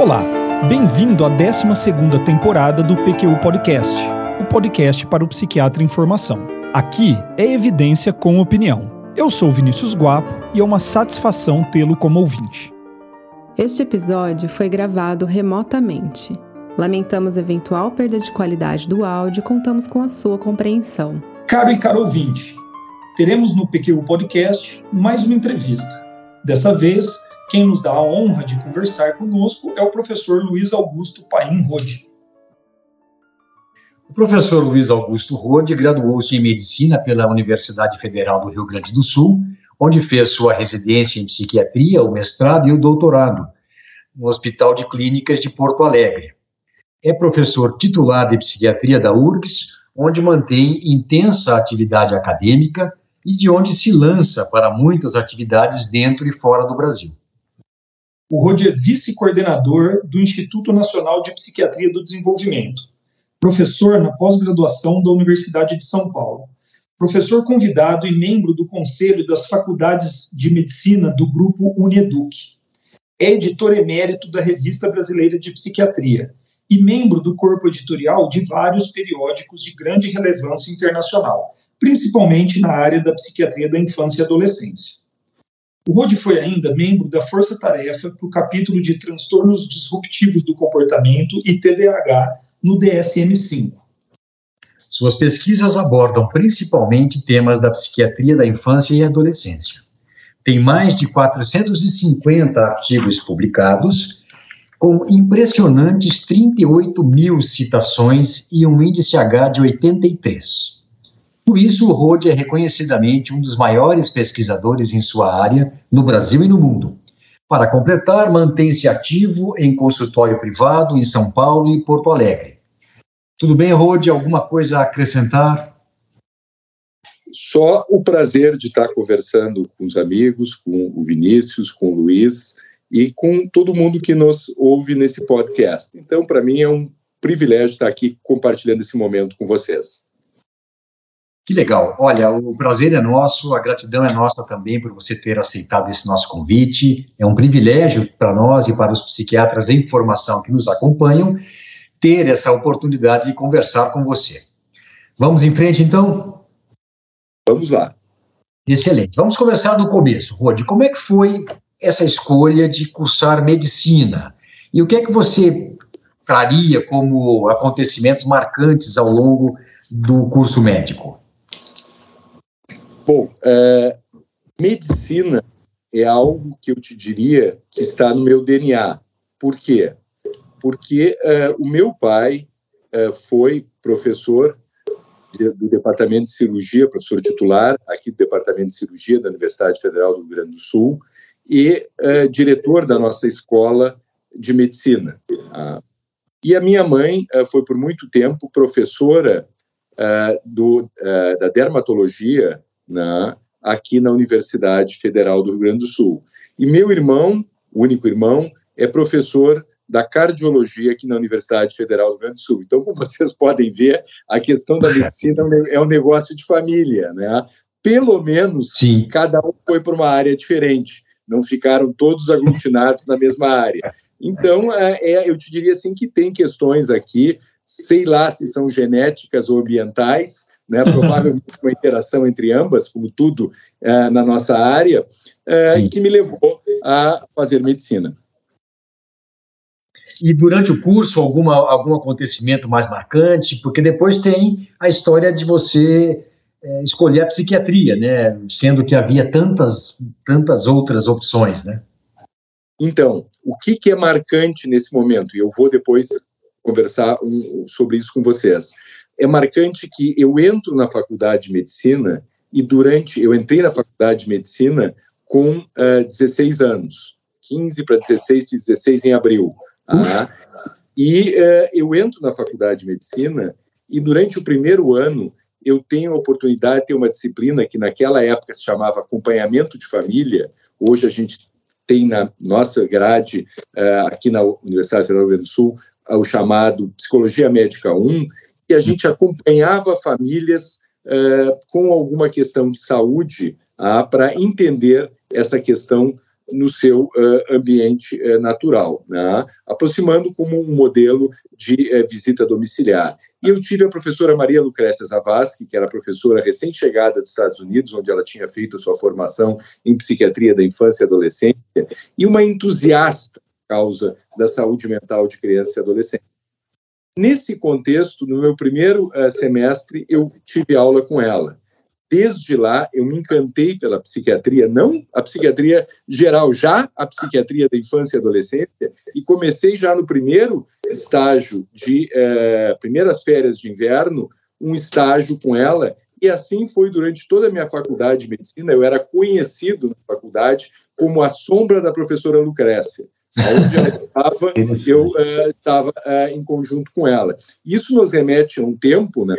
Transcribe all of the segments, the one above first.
Olá, bem-vindo à 12 temporada do PQU Podcast, o podcast para o psiquiatra em formação. Aqui é evidência com opinião. Eu sou Vinícius Guapo e é uma satisfação tê-lo como ouvinte. Este episódio foi gravado remotamente. Lamentamos eventual perda de qualidade do áudio e contamos com a sua compreensão. Caro e caro ouvinte, teremos no PQU Podcast mais uma entrevista. Dessa vez, quem nos dá a honra de conversar conosco é o professor Luiz Augusto Paim Rode. O professor Luiz Augusto Rode graduou-se em medicina pela Universidade Federal do Rio Grande do Sul, onde fez sua residência em psiquiatria, o mestrado e o doutorado, no Hospital de Clínicas de Porto Alegre. É professor titular de psiquiatria da URGS, onde mantém intensa atividade acadêmica e de onde se lança para muitas atividades dentro e fora do Brasil. O Rode é vice-coordenador do Instituto Nacional de Psiquiatria do Desenvolvimento, professor na pós-graduação da Universidade de São Paulo, professor convidado e membro do Conselho das Faculdades de Medicina do Grupo Uneduc. É editor emérito da Revista Brasileira de Psiquiatria e membro do corpo editorial de vários periódicos de grande relevância internacional, principalmente na área da psiquiatria da infância e adolescência. O Rode foi ainda membro da Força Tarefa para o capítulo de transtornos disruptivos do comportamento e TDAH no DSM-5. Suas pesquisas abordam principalmente temas da psiquiatria da infância e adolescência. Tem mais de 450 artigos publicados, com impressionantes 38 mil citações e um índice H de 83. Por isso, o Rode é reconhecidamente um dos maiores pesquisadores em sua área, no Brasil e no mundo. Para completar, mantém-se ativo em consultório privado em São Paulo e Porto Alegre. Tudo bem, Rode? Alguma coisa a acrescentar? Só o prazer de estar conversando com os amigos, com o Vinícius, com o Luiz e com todo mundo que nos ouve nesse podcast. Então, para mim é um privilégio estar aqui compartilhando esse momento com vocês. Que legal. Olha, o prazer é nosso, a gratidão é nossa também por você ter aceitado esse nosso convite. É um privilégio para nós e para os psiquiatras em formação que nos acompanham ter essa oportunidade de conversar com você. Vamos em frente, então? Vamos lá. Excelente. Vamos começar do começo. Rod, como é que foi essa escolha de cursar medicina? E o que é que você traria como acontecimentos marcantes ao longo do curso médico? Bom, é, medicina é algo que eu te diria que está no meu DNA. Por quê? Porque é, o meu pai é, foi professor de, do Departamento de Cirurgia, professor titular aqui do Departamento de Cirurgia da Universidade Federal do Rio Grande do Sul e diretor da nossa escola de medicina. Ah, e a minha mãe foi por muito tempo professora do, da dermatologia né, aqui na Universidade Federal do Rio Grande do Sul. E meu irmão, o único irmão, é professor da cardiologia aqui na Universidade Federal do Rio Grande do Sul. Então, como vocês podem ver, a questão da medicina é um negócio de família, né? Pelo menos Sim. cada um foi para uma área diferente, não ficaram todos aglutinados na mesma área. Então, é, é, eu te diria assim que tem questões aqui, sei lá se são genéticas ou ambientais, né? provavelmente uma interação entre ambas, como tudo é, na nossa área, é, que me levou a fazer medicina. E durante o curso, alguma, algum acontecimento mais marcante? Porque depois tem a história de você é, escolher a psiquiatria, né? Sendo que havia tantas, tantas outras opções, né? Então, o que, que é marcante nesse momento? E eu vou depois conversar um, sobre isso com vocês é marcante que eu entro na faculdade de medicina e durante eu entrei na faculdade de medicina com uh, eh, 16 anos, 15 para 16, fiz 16 em abril. Ah, e uh, eu entro na faculdade de medicina e durante o primeiro ano eu tenho a oportunidade de ter uma disciplina que naquela época se chamava acompanhamento de família. Hoje a gente tem na nossa grade uh, aqui na Universidade Federal do Rio Grande do Sul o chamado Psicologia Médica 1, que a gente acompanhava famílias uh, com alguma questão de saúde uh, para entender essa questão no seu uh, ambiente uh, natural, né? aproximando como um modelo de visita domiciliar. E eu tive a professora Maria Lucrécia Zavascki, que era professora recém-chegada dos Estados Unidos, onde ela tinha feito sua formação em psiquiatria da infância e adolescência, e uma entusiasta causa da saúde mental de criança e adolescente. Nesse contexto, no meu primeiro semestre, eu tive aula com ela desde lá eu me encantei pela psiquiatria, não a psiquiatria geral, já a psiquiatria da infância e adolescência, e comecei já no primeiro estágio de eh, primeiras férias de inverno, um estágio com ela, e assim foi durante toda a minha faculdade de medicina. Eu era conhecido na faculdade como a sombra da professora Lucrécia. Onde ela estava, eu estava uh, uh, em conjunto com ela. Isso nos remete a um tempo, né?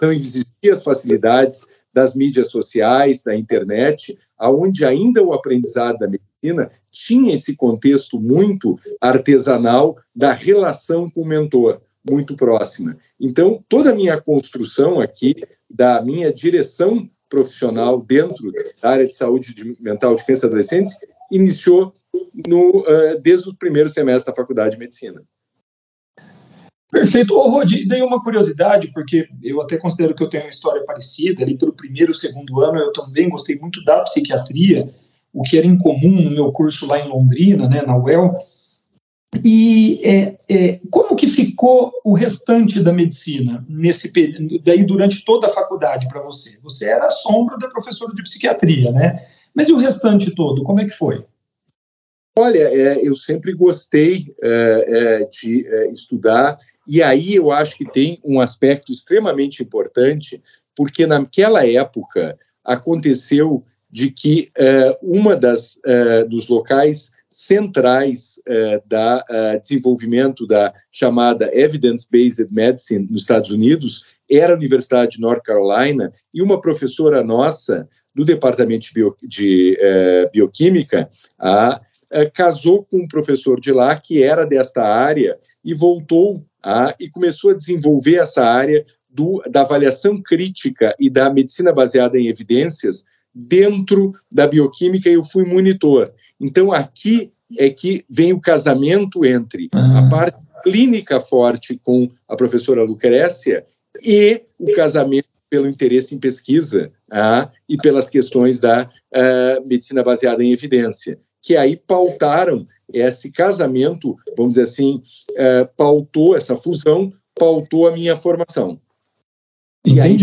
Não existiam as facilidades das mídias sociais, da internet, aonde ainda o aprendizado da medicina tinha esse contexto muito artesanal da relação com o mentor, muito próxima. Então, toda a minha construção aqui, da minha direção profissional dentro da área de saúde mental de crianças e adolescentes, iniciou no, uh, desde o primeiro semestre da Faculdade de Medicina. Perfeito. Ô, Rodi, daí uma curiosidade, porque eu até considero que eu tenho uma história parecida, ali pelo primeiro segundo ano eu também gostei muito da psiquiatria, o que era incomum no meu curso lá em Londrina, né, na UEL, e é, é, como que ficou o restante da medicina nesse daí durante toda a faculdade para você? Você era a sombra da professora de psiquiatria, né? Mas e o restante todo, como é que foi? Olha, é, eu sempre gostei é, é, de é, estudar e aí eu acho que tem um aspecto extremamente importante, porque naquela época aconteceu de que uh, uma das dos locais centrais uh, da desenvolvimento da chamada evidence-based medicine nos Estados Unidos era a Universidade de North Carolina e uma professora nossa do departamento de, bio, de bioquímica a, casou com um professor de lá que era desta área e voltou ah, e começou a desenvolver essa área do, da avaliação crítica e da medicina baseada em evidências dentro da bioquímica e eu fui monitor. Então, aqui é que vem o casamento entre a ah. parte clínica forte com a professora Lucrécia e o casamento pelo interesse em pesquisa ah, e pelas questões da uh, medicina baseada em evidência, que aí pautaram esse casamento, vamos dizer assim, é, pautou essa fusão, pautou a minha formação. E aí,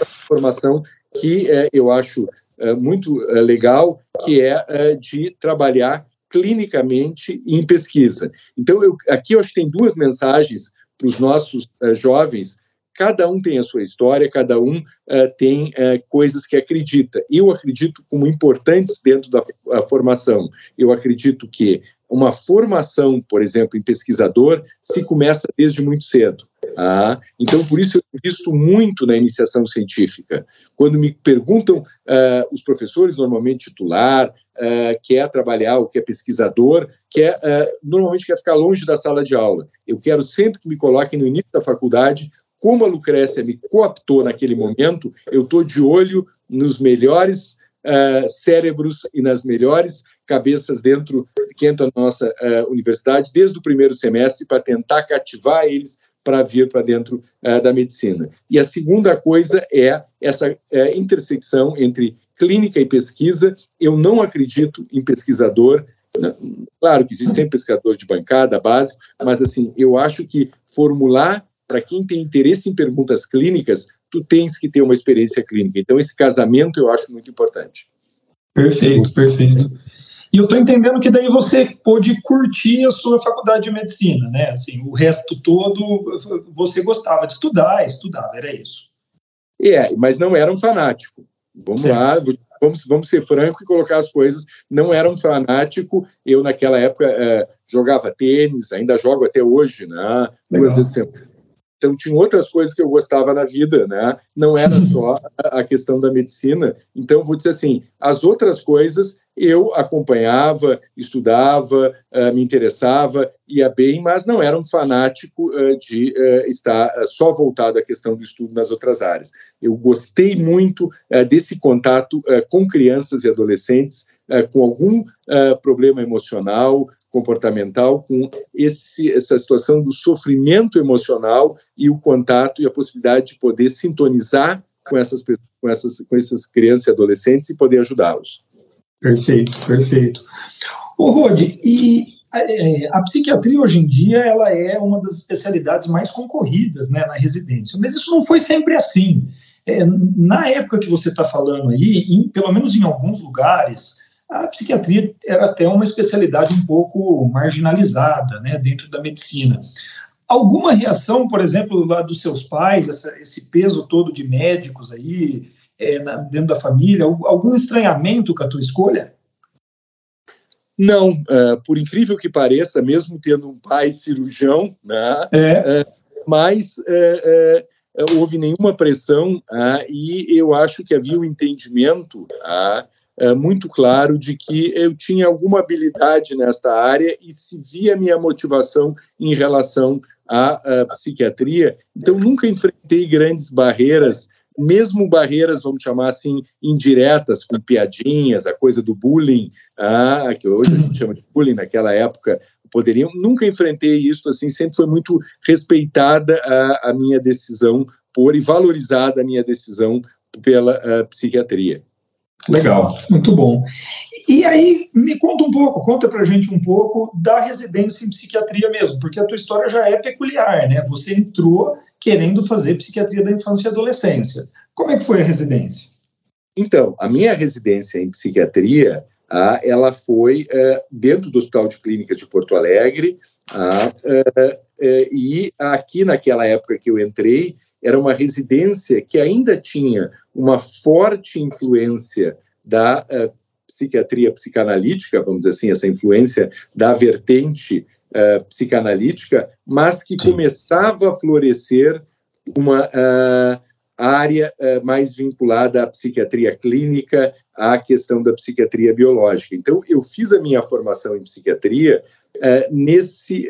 a formação que é, eu acho é, muito é, legal, que é, é de trabalhar clinicamente em pesquisa. Então, eu, aqui eu acho que tem duas mensagens para os nossos é, jovens cada um tem a sua história, cada um uh, tem uh, coisas que acredita. Eu acredito como importantes dentro da formação. Eu acredito que uma formação, por exemplo, em pesquisador, se começa desde muito cedo. Ah, então, por isso eu invisto muito na iniciação científica. Quando me perguntam, uh, os professores, normalmente titular, uh, quer trabalhar, ou quer pesquisador, quer, uh, normalmente quer ficar longe da sala de aula. Eu quero sempre que me coloquem no início da faculdade como a Lucrécia me cooptou naquele momento, eu estou de olho nos melhores uh, cérebros e nas melhores cabeças dentro que entram na nossa uh, universidade desde o primeiro semestre para tentar cativar eles para vir para dentro uh, da medicina. E a segunda coisa é essa intersecção entre clínica e pesquisa. Eu não acredito em pesquisador? Claro que existe sempre pesquisador de bancada, básico, mas assim, eu acho que formular para quem tem interesse em perguntas clínicas, tu tens que ter uma experiência clínica. Então, esse casamento eu acho muito importante. Perfeito, perfeito. E eu estou entendendo que daí você pôde curtir a sua faculdade de medicina, né? Assim, o resto todo você gostava de estudar, estudava, era isso. É, mas não era um fanático. Vamos certo. lá, vamos, vamos ser franco e colocar as coisas. Não era um fanático. Eu, naquela época, é, jogava tênis, ainda jogo até hoje, né? Duas vezes sempre Então, tinha outras coisas que eu gostava na vida, né? Não era só a questão da medicina. Então, vou dizer assim, as outras coisas eu acompanhava, estudava, uh, me interessava, ia bem, mas não era um fanático uh, de uh, estar só voltado à questão do estudo nas outras áreas. Eu gostei muito desse contato com crianças e adolescentes com algum problema emocional, comportamental, com esse, essa situação do sofrimento emocional e o contato e a possibilidade de poder sintonizar com essas, com essas, com essas crianças e adolescentes e poder ajudá-los. Perfeito, perfeito. Ô, Rodi, e é, a psiquiatria hoje em dia ela é uma das especialidades mais concorridas né, na residência, mas isso não foi sempre assim. É, na época que você está falando aí, em, pelo menos em alguns lugares, a psiquiatria era até uma especialidade um pouco marginalizada né, dentro da medicina. Alguma reação, por exemplo, lá dos seus pais, essa, esse peso todo de médicos aí é, na, dentro da família, algum estranhamento com a tua escolha? Não, uh, por incrível que pareça, mesmo tendo um pai cirurgião, né, é. uh, mas uh, houve nenhuma pressão ah, e eu acho que havia o um entendimento ah, é, muito claro de que eu tinha alguma habilidade nesta área e se via minha motivação em relação à, à psiquiatria. Então, nunca enfrentei grandes barreiras mesmo barreiras, vamos chamar assim, indiretas, com piadinhas, a coisa do bullying, ah, que hoje a gente chama de bullying, naquela época poderiam, nunca enfrentei isso assim, sempre foi muito respeitada a, a minha decisão por e valorizada a minha decisão pela uh, psiquiatria. Legal, muito bom. E aí, me conta um pouco, conta pra gente um pouco da residência em psiquiatria mesmo, porque a tua história já é peculiar, né? Você entrou querendo fazer psiquiatria da infância e adolescência. Como é que foi a residência? Então, a minha residência em psiquiatria, ah, ela foi eh, dentro do Hospital de Clínicas de Porto Alegre, ah, eh, eh, e aqui naquela época que eu entrei, era uma residência que ainda tinha uma forte influência da uh, psiquiatria psicanalítica, vamos dizer assim, essa influência da vertente uh, psicanalítica, mas que começava a florescer uma uh, área mais vinculada à psiquiatria clínica, à questão da psiquiatria biológica. Então, eu fiz a minha formação em psiquiatria nesse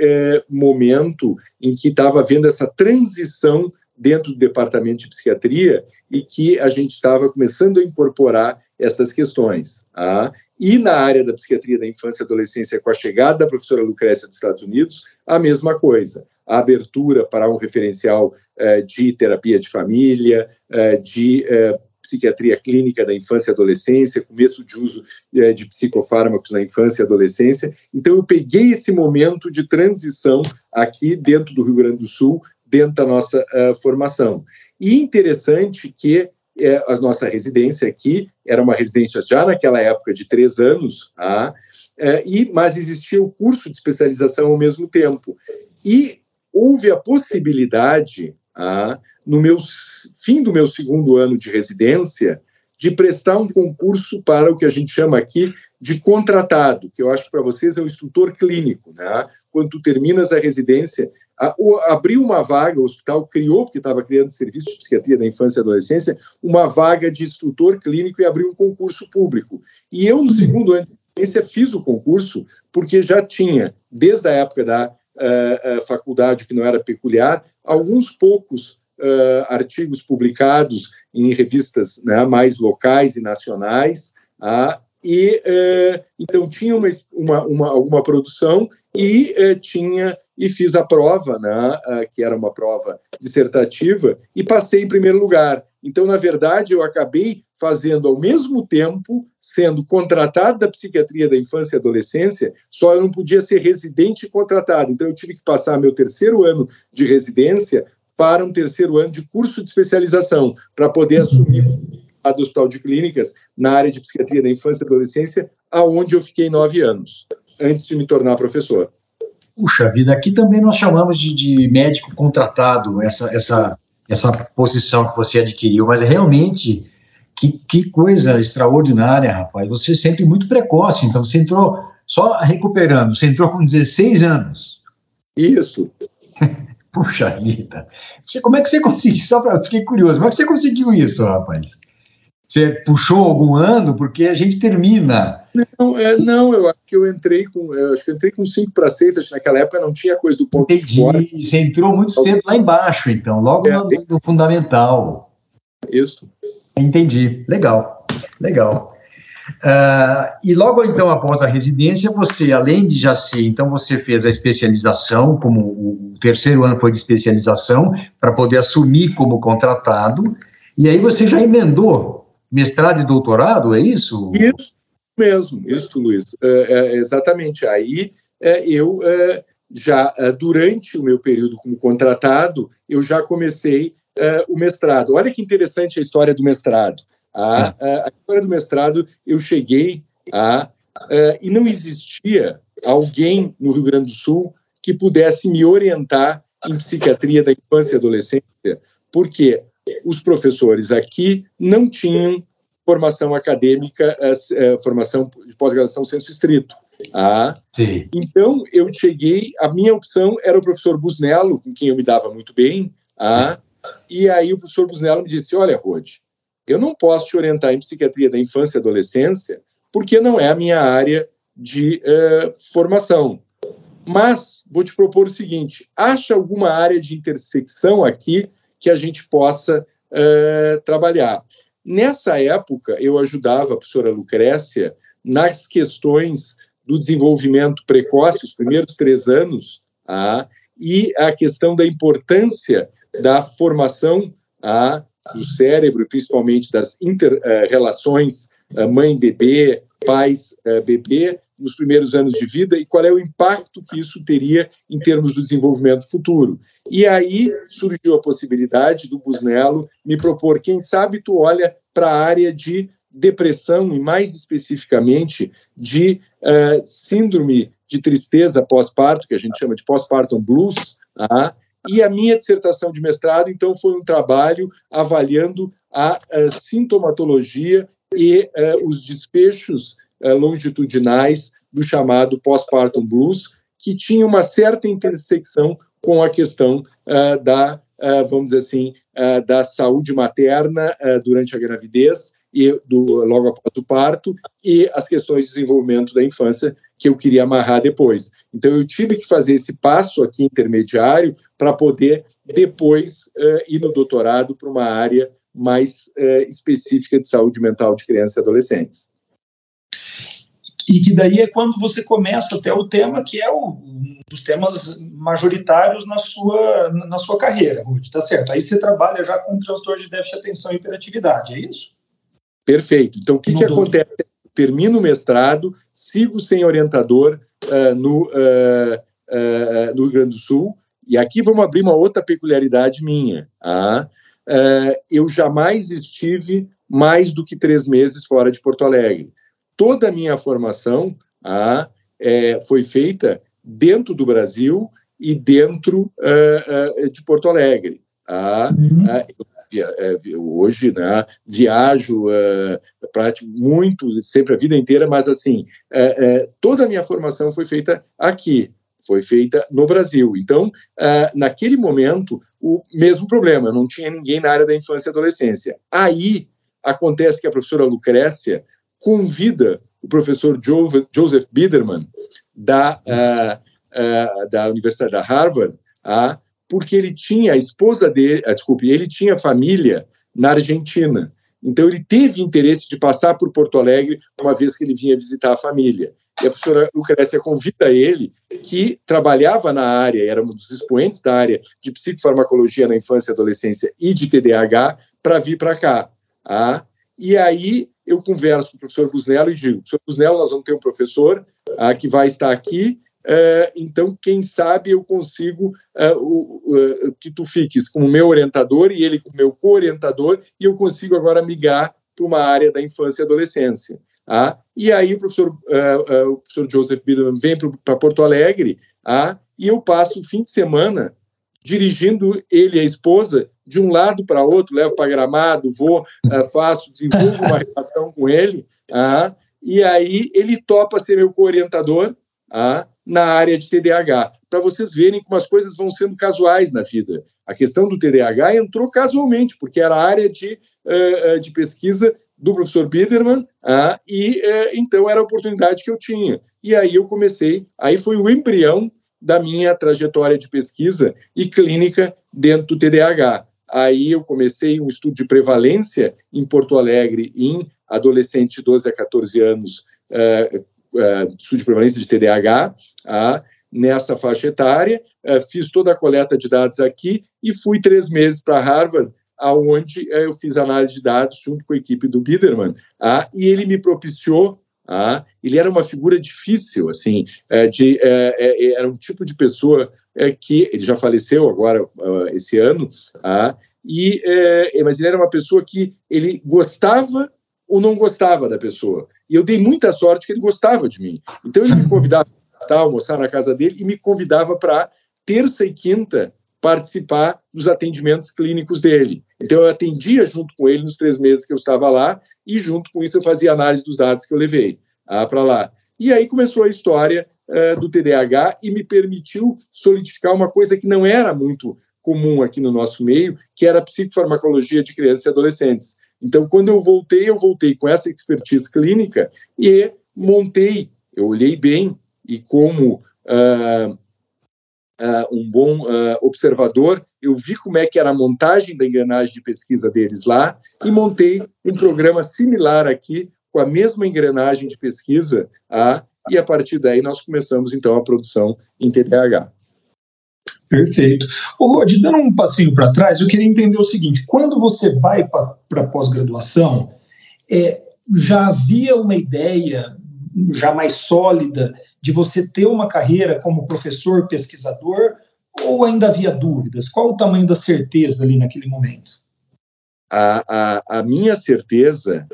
momento em que estava havendo essa transição dentro do departamento de psiquiatria e que a gente estava começando a incorporar essas questões. Tá? E na área da psiquiatria da infância e adolescência, com a chegada da professora Lucrécia dos Estados Unidos, a mesma coisa. A abertura para um referencial eh, de terapia de família, eh, de eh, psiquiatria clínica da infância e adolescência, começo de uso eh, de psicofármacos na infância e adolescência. Então, eu peguei esse momento de transição aqui dentro do Rio Grande do Sul dentro da nossa uh, formação. E interessante que uh, a nossa residência aqui era uma residência já naquela época de três anos, uh, e, mas existia o curso de especialização ao mesmo tempo. E houve a possibilidade, ah, no meu fim do meu segundo ano de residência, de prestar um concurso para o que a gente chama aqui de contratado, que eu acho que para vocês é o instrutor clínico. Né? Quando tu terminas a residência, a, o, abriu uma vaga, o hospital criou, porque estava criando serviço de psiquiatria da infância e adolescência, uma vaga de instrutor clínico e abriu um concurso público. E eu, no segundo ano de residência, fiz o concurso, porque já tinha, desde a época da uh, faculdade, que não era peculiar, alguns poucos uh, artigos publicados em revistas né, mais locais e nacionais, uh, e uh, então tinha uma, uma, uma, alguma produção e uh, tinha e fiz a prova, né, que era uma prova dissertativa, e passei em primeiro lugar. Então, na verdade, eu acabei fazendo ao mesmo tempo, sendo contratado da psiquiatria da infância e adolescência, só eu não podia ser residente contratado. Então, eu tive que passar meu terceiro ano de residência para um terceiro ano de curso de especialização, para poder assumir a do Hospital de Clínicas na área de psiquiatria da infância e adolescência, aonde eu fiquei nove anos, antes de me tornar professor. Puxa vida, aqui também nós chamamos de, de médico contratado, essa, essa, essa posição que você adquiriu, mas realmente, que, que coisa extraordinária, rapaz. Você é sempre muito precoce, então você entrou, só recuperando, você entrou com 16 anos. Isso. Puxa vida. Como é que você conseguiu? Só para fiquei curioso. Como é que você conseguiu isso, rapaz? Você puxou algum ano? Porque a gente termina. Não, é, não eu acho que eu entrei com. Eu acho que eu entrei com 5 para 6, acho que naquela época não tinha coisa do ponto Entendi. de fora. Você entrou muito cedo lá embaixo, então, logo é, no, no fundamental. Isso. Entendi. Legal. Legal. Uh, e logo então após a residência, você, além de já ser, então você fez a especialização, como o terceiro ano foi de especialização, para poder assumir como contratado, e aí você já emendou mestrado e doutorado, é isso? Isso mesmo, isso, Luiz. É, é, exatamente. Aí é, eu é, já, é, durante o meu período como contratado, eu já comecei é, o mestrado. Olha que interessante a história do mestrado. A, a, a história do mestrado, eu cheguei a. e não existia alguém no Rio Grande do Sul que pudesse me orientar em psiquiatria da infância e adolescência, porque os professores aqui não tinham formação acadêmica, formação de pós-graduação senso estrito. Ah, Sim. Então, eu cheguei, a minha opção era o professor Busnello, com quem eu me dava muito bem, ah, e aí o professor Busnello me disse, olha, Rode, eu não posso te orientar em psiquiatria da infância e adolescência, porque não é a minha área de uh, formação. Mas vou te propor o seguinte: acha alguma área de intersecção aqui que a gente possa uh, trabalhar. Nessa época, eu ajudava a professora Lucrécia nas questões do desenvolvimento precoce, os primeiros três anos, ah, e a questão da importância da formação ah, do cérebro, principalmente das inter-relações uh, mãe-bebê, pais-bebê, nos primeiros anos de vida e qual é o impacto que isso teria em termos do desenvolvimento futuro. E aí surgiu a possibilidade do Busnello me propor, quem sabe tu olha para a área de depressão e mais especificamente de uh, síndrome de tristeza pós-parto, que a gente chama de pós-partum blues, uh, e a minha dissertação de mestrado, então, foi um trabalho avaliando a, a sintomatologia e uh, os desfechos uh, longitudinais do chamado pós-partum blues, que tinha uma certa intersecção com a questão da, vamos dizer assim, da saúde materna durante a gravidez e do, logo após o parto e as questões de desenvolvimento da infância que eu queria amarrar depois. Então eu tive que fazer esse passo aqui intermediário para poder depois uh, ir no doutorado para uma área mais uh, específica de saúde mental de crianças e adolescentes. E que daí é quando você começa até o tema que é o, um dos temas majoritários na sua, na sua carreira, Ruth, tá certo? Aí você trabalha já com transtorno de déficit de atenção e hiperatividade, é isso? Perfeito. Então, o que, que acontece? Termino o mestrado, sigo sem orientador uh, no, uh, uh, no Rio Grande do Sul, e aqui vamos abrir uma outra peculiaridade minha. Ah, eu jamais estive mais do que três meses fora de Porto Alegre. Toda a minha formação ah, é, foi feita dentro do Brasil e dentro de Porto Alegre. Ah, uhum. eu é, hoje né, viajo uh, muito, sempre a vida inteira, mas assim, uh, toda a minha formação foi feita aqui, foi feita no Brasil. Então, naquele momento, o mesmo problema, não tinha ninguém na área da infância e adolescência. Aí acontece que a professora Lucrécia convida o professor Joseph Biederman, da, da Universidade da Harvard, a porque ele tinha a esposa dele, ah, desculpe, ele tinha família na Argentina. Então ele teve interesse de passar por Porto Alegre uma vez que ele vinha visitar a família. E a professora Lucrécia convida ele, que trabalhava na área, era um dos expoentes da área de psicofarmacologia na infância e adolescência e de TDAH, para vir para cá. Ah, e aí eu converso com o professor Busnello e digo, professor Busnello, nós vamos ter um professor ah, que vai estar aqui então, quem sabe eu consigo é, o, que tu fiques como meu orientador e ele como meu co-orientador, e eu consigo agora migrar para uma área da infância e adolescência. Ah, e aí o professor, é, o professor Joseph Biderman vem para Porto Alegre ah, e eu passo o fim de semana dirigindo ele e a esposa de um lado para outro, levo para Gramado, vou, faço, desenvolvo uma relação com ele, ah, e aí ele topa ser meu co-orientador, ah, na área de TDAH, para vocês verem como as coisas vão sendo casuais na vida. A questão do TDAH entrou casualmente, porque era a área de, uh, de pesquisa do professor Biederman, ah, e uh, então era a oportunidade que eu tinha. E aí eu comecei, aí foi o embrião da minha trajetória de pesquisa e clínica dentro do TDAH. Aí eu comecei um estudo de prevalência em Porto Alegre em adolescente de 12 a 14 anos, uh, uh, estudo de prevalência de TDAH, uh, nessa faixa etária, uh, fiz toda a coleta de dados aqui e fui três meses para Harvard, aonde eu fiz análise de dados junto com a equipe do Biderman, e ele me propiciou ah, ele era uma figura difícil, assim, é, de, é, é, era um tipo de pessoa é, que ele já faleceu agora esse ano, ah, e é, mas ele era uma pessoa que ele gostava ou não gostava da pessoa. E eu dei muita sorte que ele gostava de mim. Então ele me convidava para almoçar na casa dele e me convidava para terça e quinta participar dos atendimentos clínicos dele. Então, eu atendia junto com ele nos três meses que eu estava lá, e junto com isso eu fazia análise dos dados que eu levei ah, para lá. E aí começou a história uh, do TDAH e me permitiu solidificar uma coisa que não era muito comum aqui no nosso meio, que era a psicofarmacologia de crianças e adolescentes. Então, quando eu voltei, eu voltei com essa expertise clínica e montei, eu olhei bem e como uh, uh, um bom uh, observador, eu vi como é que era a montagem da engrenagem de pesquisa deles lá e montei um programa similar aqui com a mesma engrenagem de pesquisa, uh, e a partir daí nós começamos então a produção em TDAH. Perfeito. Ô, Rod, dando um passinho para trás, eu queria entender o seguinte: quando você vai para pós-graduação, é, já havia uma ideia já mais sólida de você ter uma carreira como professor pesquisador ou ainda havia dúvidas? Qual o tamanho da certeza ali naquele momento? A, a, a minha certeza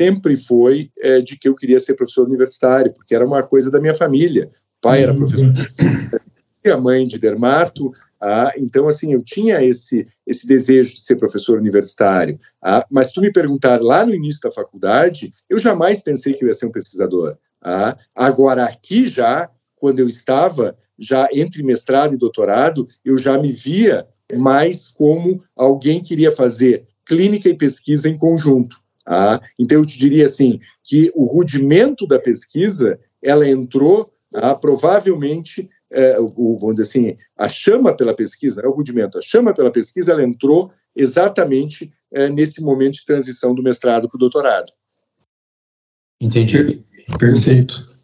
sempre foi é, de que eu queria ser professor universitário, porque era uma coisa da minha família. O pai era uhum. professor a mãe de dermato, ah, então assim eu tinha esse esse desejo de ser professor universitário. Ah, mas tu me perguntar lá no início da faculdade, eu jamais pensei que eu ia ser um pesquisador. Ah, agora, aqui já, quando eu estava já entre mestrado e doutorado, eu já me via mais como alguém que iria fazer clínica e pesquisa em conjunto. Ah, então, eu te diria assim, que o rudimento da pesquisa, ela entrou ah, provavelmente, é, o, vamos dizer assim, a chama pela pesquisa, é o rudimento, a chama pela pesquisa, ela entrou exatamente é, nesse momento de transição do mestrado para o doutorado. Entendi. Perfeito.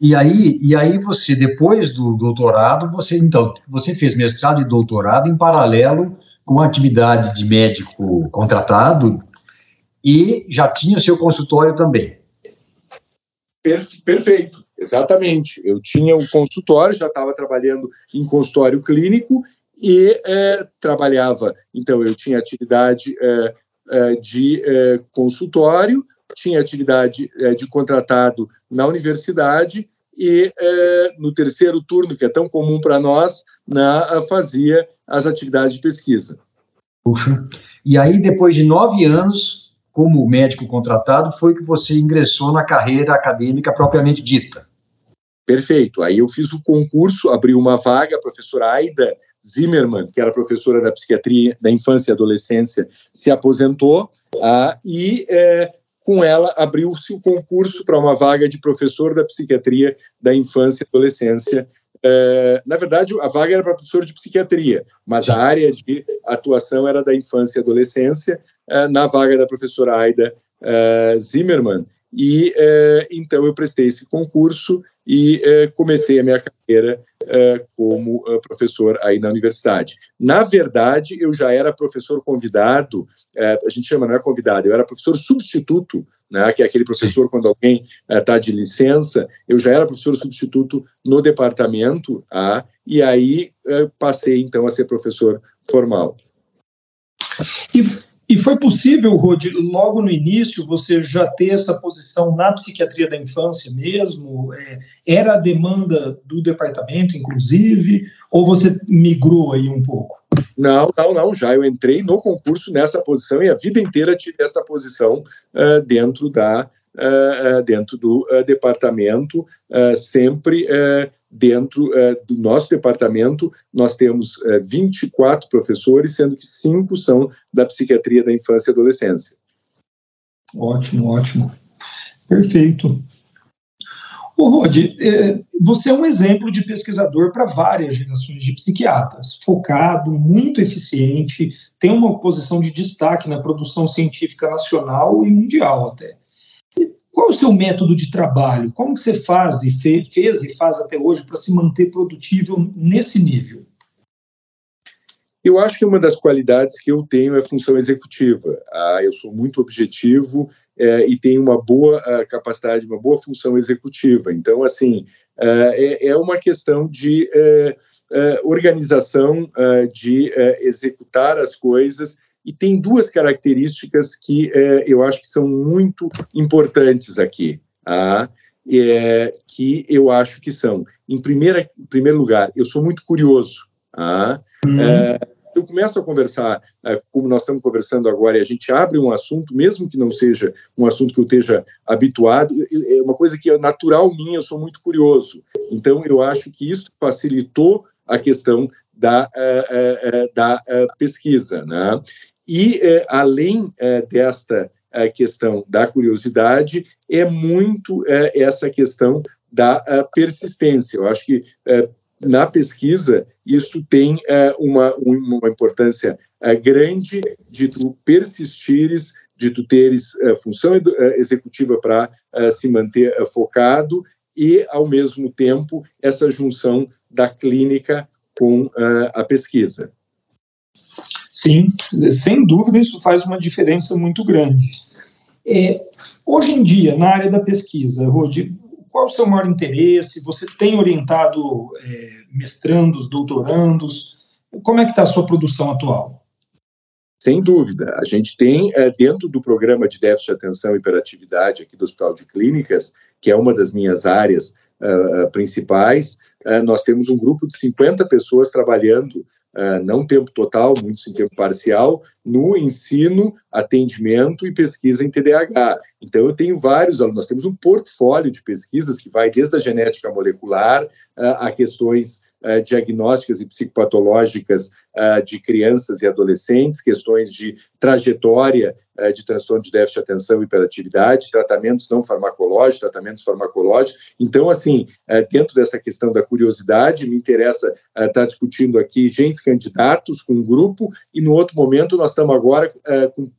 E aí, e aí você, depois do doutorado, você então, você fez mestrado e doutorado em paralelo com a atividade de médico contratado e já tinha seu consultório também. Perfeito, exatamente. Eu tinha um consultório, já estava trabalhando em consultório clínico e é, trabalhava. Então, eu tinha atividade é, é, de é, consultório tinha atividade é, de contratado na universidade e é, no terceiro turno, que é tão comum para nós, na, fazia as atividades de pesquisa. Puxa. E aí, depois de nove anos, como médico contratado, foi que você ingressou na carreira acadêmica propriamente dita. Perfeito. Aí eu fiz o concurso, abri uma vaga, a professora Aida Zimmermann, que era professora da psiquiatria da infância e adolescência, se aposentou ah, e é, com ela abriu-se o concurso para uma vaga de professor da psiquiatria da infância e adolescência. É, na verdade, a vaga era para professor de psiquiatria, mas a área de atuação era da infância e adolescência, é, na vaga da professora Aida é, Zimmermann. E então eu prestei esse concurso e comecei a minha carreira como professor aí na universidade. Na verdade, eu já era professor convidado é, a gente chama, não é convidado, eu era professor substituto, né, que é aquele professor quando alguém está é, de licença, eu já era professor substituto no departamento, ah, e aí é, passei então a ser professor formal. E, e foi possível, Rod, logo no início, você já ter essa posição na psiquiatria da infância mesmo? É, era a demanda do departamento, inclusive, ou você migrou aí um pouco? Não, não, não. Já eu entrei no concurso nessa posição e a vida inteira tive essa posição uh, dentro da, dentro do departamento, sempre dentro do nosso departamento, nós temos 24 professores, sendo que cinco são da psiquiatria da infância e adolescência. Ótimo, ótimo. Perfeito. O Rod, é, você é um exemplo de pesquisador para várias gerações de psiquiatras, focado, muito eficiente, tem uma posição de destaque na produção científica nacional e mundial até. Qual o seu método de trabalho? Como que você faz e fe, fez e faz até hoje para se manter produtivo nesse nível? Eu acho que uma das qualidades que eu tenho é a função executiva. Ah, eu sou muito objetivo é, e tenho uma boa ah, capacidade, uma boa função executiva. Então, assim, ah, é, é, uma questão de é, é organização, ah, de executar as coisas. E tem duas características que eu acho que são muito importantes aqui. Ah, é, que eu acho que são. Em, primeira, em primeiro lugar, eu sou muito curioso. Ah, uhum. é, eu começo a conversar, é, como nós estamos conversando agora, e a gente abre um assunto, mesmo que não seja um assunto que eu esteja habituado, é uma coisa que é natural minha, eu sou muito curioso. Então, eu acho que isso facilitou a questão da, uh, uh, da pesquisa. Né? E, além desta questão da curiosidade, é muito essa questão da persistência. Eu acho que na pesquisa, isto tem é, uma, uma importância é, grande de tu persistires, de tu teres é, função é, executiva para é, se manter é, focado e, ao mesmo tempo, essa junção da clínica com a pesquisa. Sim, sem dúvida isso faz uma diferença muito grande. É, hoje em dia, na área da pesquisa, Rodi, qual o seu maior interesse? Você tem orientado é, mestrandos, doutorandos? Como é que está a sua produção atual? Sem dúvida. A gente tem, é, dentro do programa de déficit de atenção e hiperatividade aqui do Hospital de Clínicas, que é uma das minhas áreas uh, principais, uh, nós temos um grupo de 50 pessoas trabalhando não tempo total, muitos em tempo parcial, no ensino, atendimento e pesquisa em TDAH. Então, eu tenho vários alunos, nós temos um portfólio de pesquisas que vai desde a genética molecular uh, a questões uh, diagnósticas e psicopatológicas uh, de crianças e adolescentes, questões de trajetória uh, de transtorno de déficit de atenção e hiperatividade, tratamentos não farmacológicos, tratamentos farmacológicos. Então, assim, dentro dessa questão da curiosidade, me interessa estar discutindo aqui genes candidatos com um grupo e no outro momento nós estamos agora com,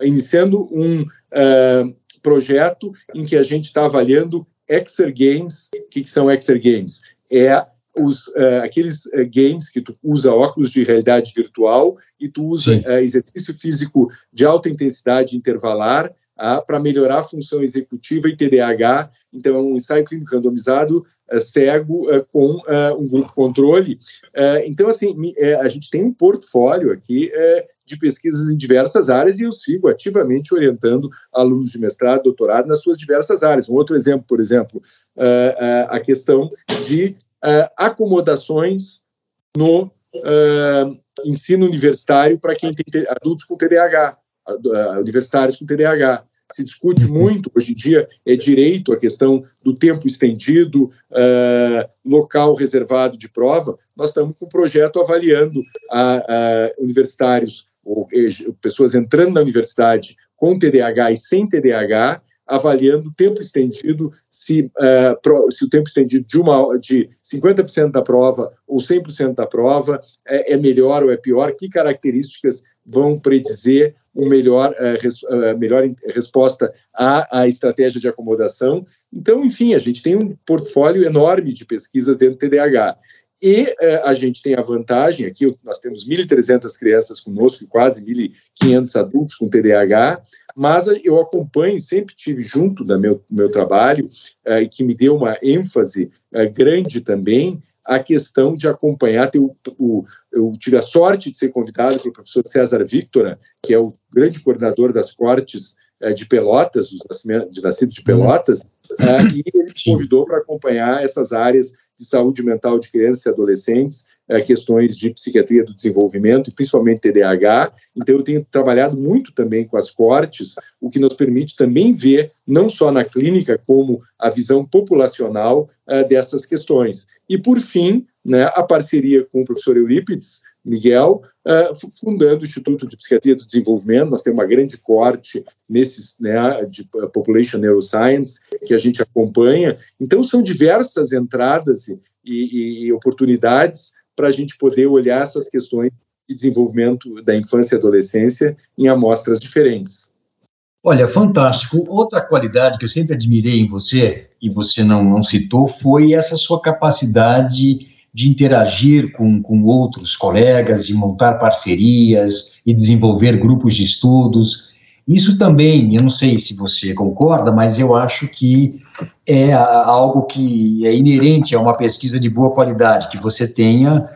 iniciando um projeto em que a gente está avaliando Exer Games. O que, que são Exer Games? É os, uh, aqueles uh, games que tu usa óculos de realidade virtual e tu usa uh, exercício físico de alta intensidade intervalar ah, para melhorar a função executiva e TDAH. Então, é um ensaio clínico randomizado cego com um grupo controle. então, assim, a gente tem um portfólio aqui de pesquisas em diversas áreas e eu sigo ativamente orientando alunos de mestrado, doutorado nas suas diversas áreas. Um outro exemplo, por exemplo, a questão de acomodações no ensino universitário para quem tem adultos com TDAH, universitários com TDAH. Se discute muito hoje em dia é direito a questão do tempo estendido, local reservado de prova. Nós estamos com um projeto avaliando a, a universitários ou pessoas entrando na universidade com TDAH e sem TDAH avaliando o tempo estendido, se, uh, pro, se o tempo estendido de, uma, de 50% da prova ou 100% da prova é, é, melhor ou é pior, que características vão predizer uma melhor, uh, res, uh, melhor resposta à, à estratégia de acomodação. Então, enfim, a gente tem um portfólio enorme de pesquisas dentro do TDAH. E eh, a gente tem a vantagem aqui, nós temos 1.300 crianças conosco e quase 1.500 adultos com TDAH, mas eu acompanho, sempre tive junto do meu, meu trabalho, eh, e que me deu uma ênfase eh, grande também, a questão de acompanhar. o, o, eu tive a sorte de ser convidado pelo professor César Victora, que é o grande coordenador das cortes de Pelotas, de nascidos de Pelotas, Uh, e ele me convidou para acompanhar essas áreas de saúde mental de crianças e adolescentes, uh, questões de psiquiatria do desenvolvimento, e principalmente TDAH. Então, eu tenho trabalhado muito também com as cortes, o que nos permite também ver, não só na clínica, como a visão populacional uh, dessas questões. E, por fim, né, a parceria com o professor Eurípides, Miguel, uh, fundando o Instituto de Psiquiatria do Desenvolvimento. Nós temos uma grande corte nesses, né, de Population Neuroscience que a gente acompanha. Então, são diversas entradas e, e, e oportunidades para a gente poder olhar essas questões de desenvolvimento da infância e adolescência em amostras diferentes. Olha, fantástico. Outra qualidade que eu sempre admirei em você, e você não, não citou, foi essa sua capacidade de interagir com, com outros colegas, de montar parcerias e desenvolver grupos de estudos. Isso também, eu não sei se você concorda, mas eu acho que é algo que é inerente a uma pesquisa de boa qualidade, que você tenha,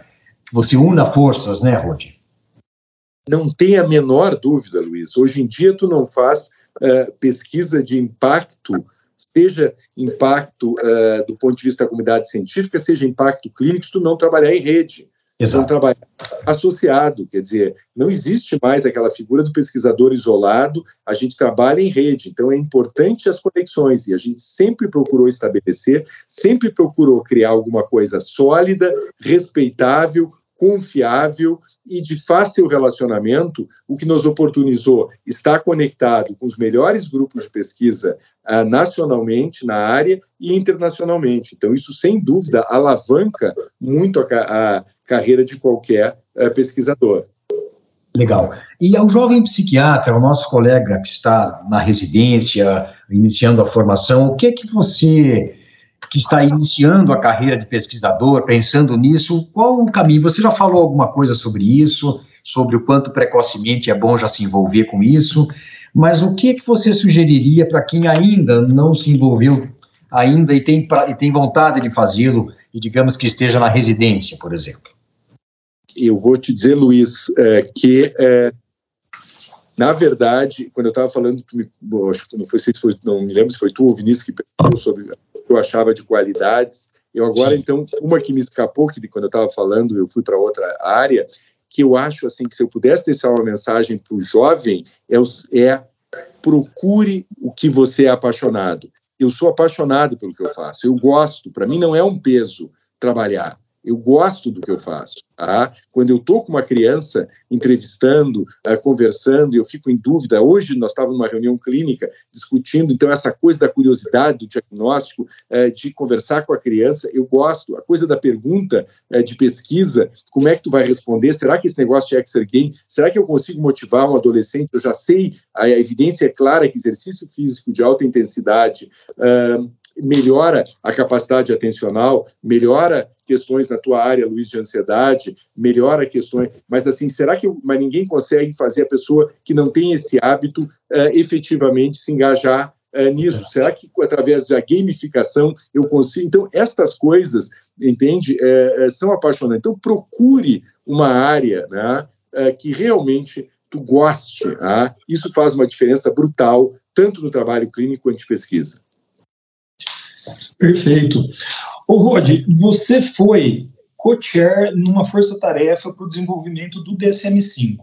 que você una forças, né, Rodi? Não tem a menor dúvida, Luiz. Hoje em dia, tu não faz uh, pesquisa de impacto seja impacto uh, do ponto de vista da comunidade científica, seja impacto clínico, se tu não trabalhar em rede. Exato. Não trabalhar associado, quer dizer, não existe mais aquela figura do pesquisador isolado, a gente trabalha em rede, então é importante as conexões e a gente sempre procurou estabelecer, sempre procurou criar alguma coisa sólida, respeitável, confiável e de fácil relacionamento, o que nos oportunizou estar conectado com os melhores grupos de pesquisa uh, nacionalmente na área e internacionalmente. Então, isso, sem dúvida, alavanca muito a, a carreira de qualquer uh, pesquisador. Legal. E ao jovem psiquiatra, o nosso colega que está na residência, iniciando a formação, o que é que você que está iniciando a carreira de pesquisador, pensando nisso, qual o caminho? Você já falou alguma coisa sobre isso, sobre o quanto precocemente é bom já se envolver com isso, mas o que, é que você sugeriria para quem ainda não se envolveu ainda e tem, pra, e tem vontade de fazê-lo, e digamos que esteja na residência, por exemplo? Eu vou te dizer, Luiz, é, que é, na verdade, quando eu estava falando, me, acho que não, foi, se foi, não me lembro se foi tu ou Vinícius que perguntou sobre que eu achava de qualidades. Eu agora, então, uma que me escapou, que quando eu estava falando, eu fui para outra área, que eu acho assim que se eu pudesse deixar uma mensagem para o jovem, é, é procure o que você é apaixonado. Eu sou apaixonado pelo que eu faço, eu gosto, para mim não é um peso trabalhar eu gosto do que eu faço. Tá? Quando eu estou com uma criança entrevistando, uh, conversando, eu fico em dúvida. Hoje nós estávamos numa reunião clínica discutindo, então, essa coisa da curiosidade, do diagnóstico, uh, de conversar com a criança, eu gosto. A coisa da pergunta uh, de pesquisa, como é que tu vai responder? Será que esse negócio de Exer Game, será que eu consigo motivar um adolescente? Eu já sei, a evidência é clara que exercício físico de alta intensidade, melhora a capacidade atencional, melhora questões na tua área, Luiz, de ansiedade, melhora questões, mas assim, será que mas ninguém consegue fazer a pessoa que não tem esse hábito uh, efetivamente se engajar uh, nisso? Será que através da gamificação eu consigo? Então, estas coisas, entende, uh, são apaixonantes. Então, procure uma área né, que realmente tu goste. Tá? Isso faz uma diferença brutal, tanto no trabalho clínico quanto de pesquisa. Perfeito. Ô, Rod, você foi co-chair numa força-tarefa para o desenvolvimento do DSM-5.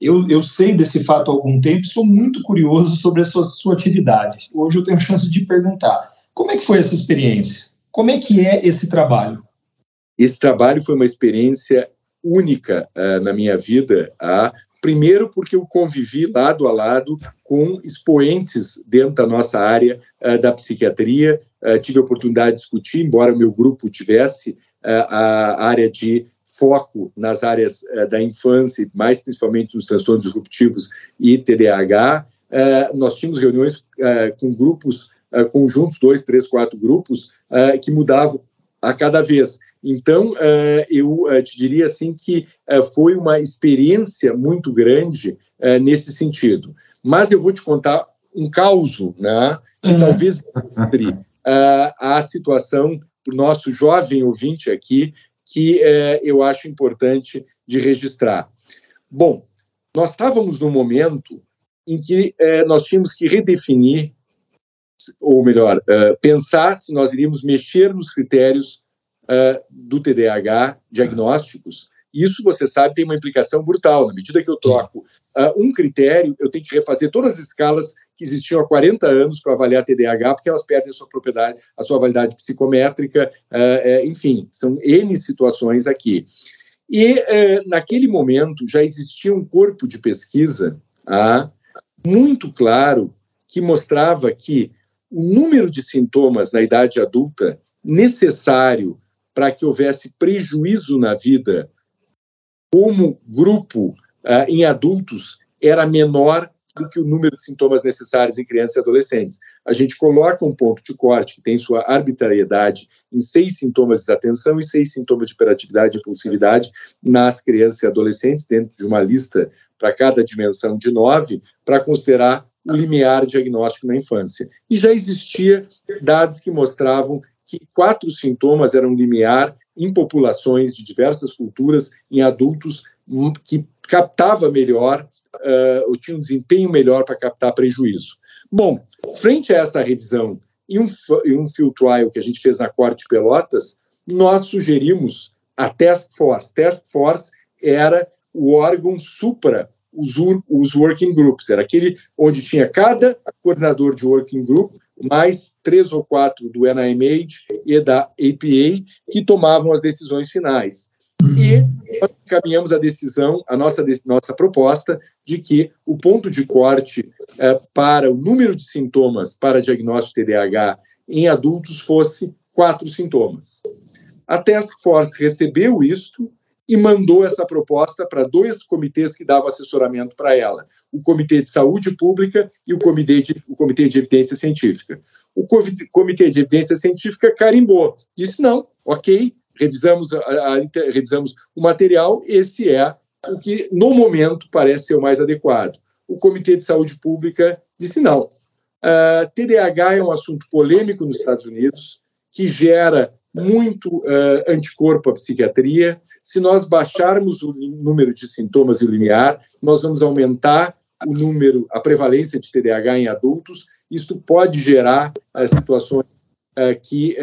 Eu, eu, sei desse fato há algum tempo e sou muito curioso sobre a sua, sua atividade. Hoje eu tenho a chance de perguntar, como é que foi essa experiência? Como é que é esse trabalho? Esse trabalho foi uma experiência única uh, na minha vida, Primeiro, porque eu convivi lado a lado com expoentes dentro da nossa área uh, da psiquiatria, uh, tive a oportunidade de discutir, embora meu grupo tivesse uh, a área de foco nas áreas da infância, mais principalmente nos transtornos disruptivos e TDAH. nós tínhamos reuniões com grupos conjuntos, dois, três, quatro grupos, que mudavam a cada vez. Então, uh, eu uh, te diria assim que uh, foi uma experiência muito grande nesse sentido. Mas eu vou te contar um caos, né, que uhum. talvez entre a situação para o nosso jovem ouvinte aqui, que eu acho importante de registrar. Bom, nós estávamos num momento em que nós tínhamos que redefinir ou melhor, uh, pensar se nós iríamos mexer nos critérios uh, do TDAH diagnósticos. Isso, você sabe, tem uma implicação brutal. Na medida que eu troco uh, um critério, eu tenho que refazer todas as escalas que existiam há 40 anos para avaliar TDAH, porque elas perdem a sua propriedade, a sua validade psicométrica, é, enfim, são N situações aqui. E naquele momento já existia um corpo de pesquisa ah, muito claro que mostrava que o número de sintomas na idade adulta necessário para que houvesse prejuízo na vida como grupo uh, em adultos era menor do que o número de sintomas necessários em crianças e adolescentes. A gente coloca um ponto de corte que tem sua arbitrariedade em seis sintomas de desatenção e seis sintomas de hiperatividade e impulsividade nas crianças e adolescentes, dentro de uma lista para cada dimensão de nove, para considerar o limiar diagnóstico na infância. E já existia dados que mostravam que quatro sintomas eram limiar em populações de diversas culturas, em adultos hum, que captava melhor, uh, ou tinha um desempenho melhor para captar prejuízo. Bom, frente a esta revisão e um, e um field trial que a gente fez na Corte Pelotas, nós sugerimos a Task Force. Task Force era o órgão supra os, os working groups, era aquele onde tinha cada coordenador de working group, mais três ou quatro do NIMH e da APA, que tomavam as decisões finais. E nós encaminhamos a decisão, a nossa, nossa proposta, de que o ponto de corte é, para o número de sintomas para diagnóstico TDAH em adultos fosse quatro sintomas. A Task Force recebeu isto e mandou essa proposta para dois comitês que davam assessoramento para ela: o Comitê de Saúde Pública e o Comitê de, o Comitê de Evidência Científica. O Comitê de Evidência Científica carimbou, disse: não, ok, revisamos, a, a, revisamos o material, esse é o que, no momento, parece ser o mais adequado. O Comitê de Saúde Pública disse: não. Uh, ah, TDAH é um assunto polêmico nos Estados Unidos, que gera muito uh, anticorpo à psiquiatria. Se nós baixarmos o número de sintomas e o nós vamos aumentar o número, a prevalência de TDAH em adultos. Isto pode gerar uh, situações uh, que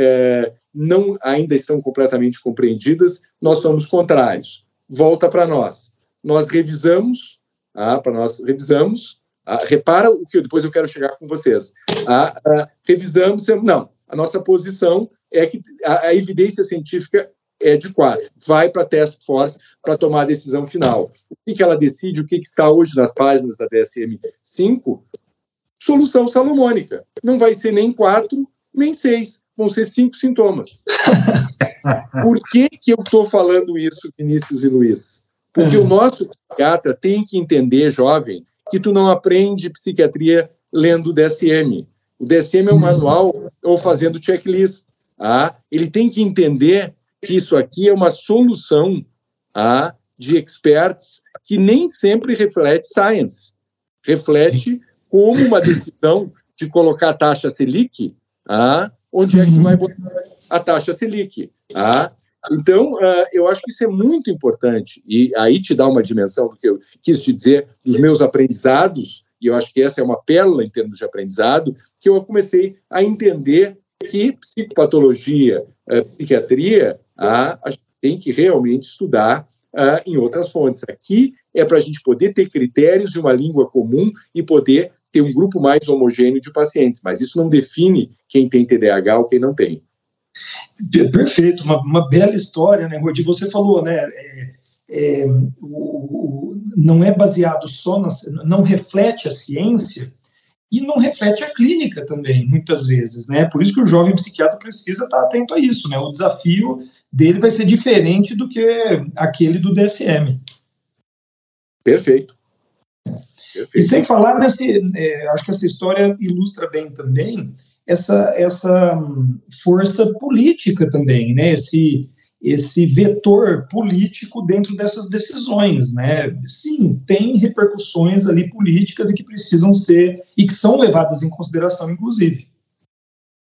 não ainda estão completamente compreendidas. Nós somos contrários. Volta para nós. Nós revisamos, ah, para nós revisamos. Ah, repara o que depois eu quero chegar com vocês. Ah, ah revisamos, não. A nossa posição é que a, a evidência científica é de quatro. Vai para a Task Force para tomar a decisão final. O que, que ela decide, o que, que está hoje nas páginas da DSM-5? Solução salomônica. Não vai ser nem quatro, nem seis. Vão ser cinco sintomas. Por que, que eu estou falando isso, Vinícius e Luiz? Porque uhum. o nosso psiquiatra tem que entender, jovem, que tu não aprende psiquiatria lendo o DSM. O DSM é um manual ou fazendo checklist. Ah, ele tem que entender que isso aqui é uma solução ah, de experts que nem sempre reflete science. Reflete como uma decisão de colocar a taxa Selic, ah, onde é que vai botar a taxa Selic. Ah, então, uh, eu acho que isso é muito importante, e aí te dá uma dimensão do que eu quis te dizer, dos meus aprendizados, e eu acho que essa é uma pérola em termos de aprendizado, que eu comecei a entender que psicopatologia, uh, psiquiatria, a, a gente tem que realmente estudar uh, em outras fontes. Aqui é para a gente poder ter critérios de uma língua comum e poder ter um grupo mais homogêneo de pacientes, mas isso não define quem tem TDAH ou quem não tem. Perfeito, uma, uma bela história, né, Rodi? Você falou, né? É, é, o, o, não é baseado só na, não reflete a ciência, e não reflete a clínica também, muitas vezes, né? Por isso que o jovem psiquiatra precisa estar atento a isso, né? O desafio dele vai ser diferente do que aquele do DSM. Perfeito. Perfeito. E sem falar nesse, é, acho que essa história ilustra bem também essa, essa força política também, né? Esse, esse vetor político dentro dessas decisões, né? Sim, tem repercussões ali políticas e que precisam ser e que são levadas em consideração, inclusive.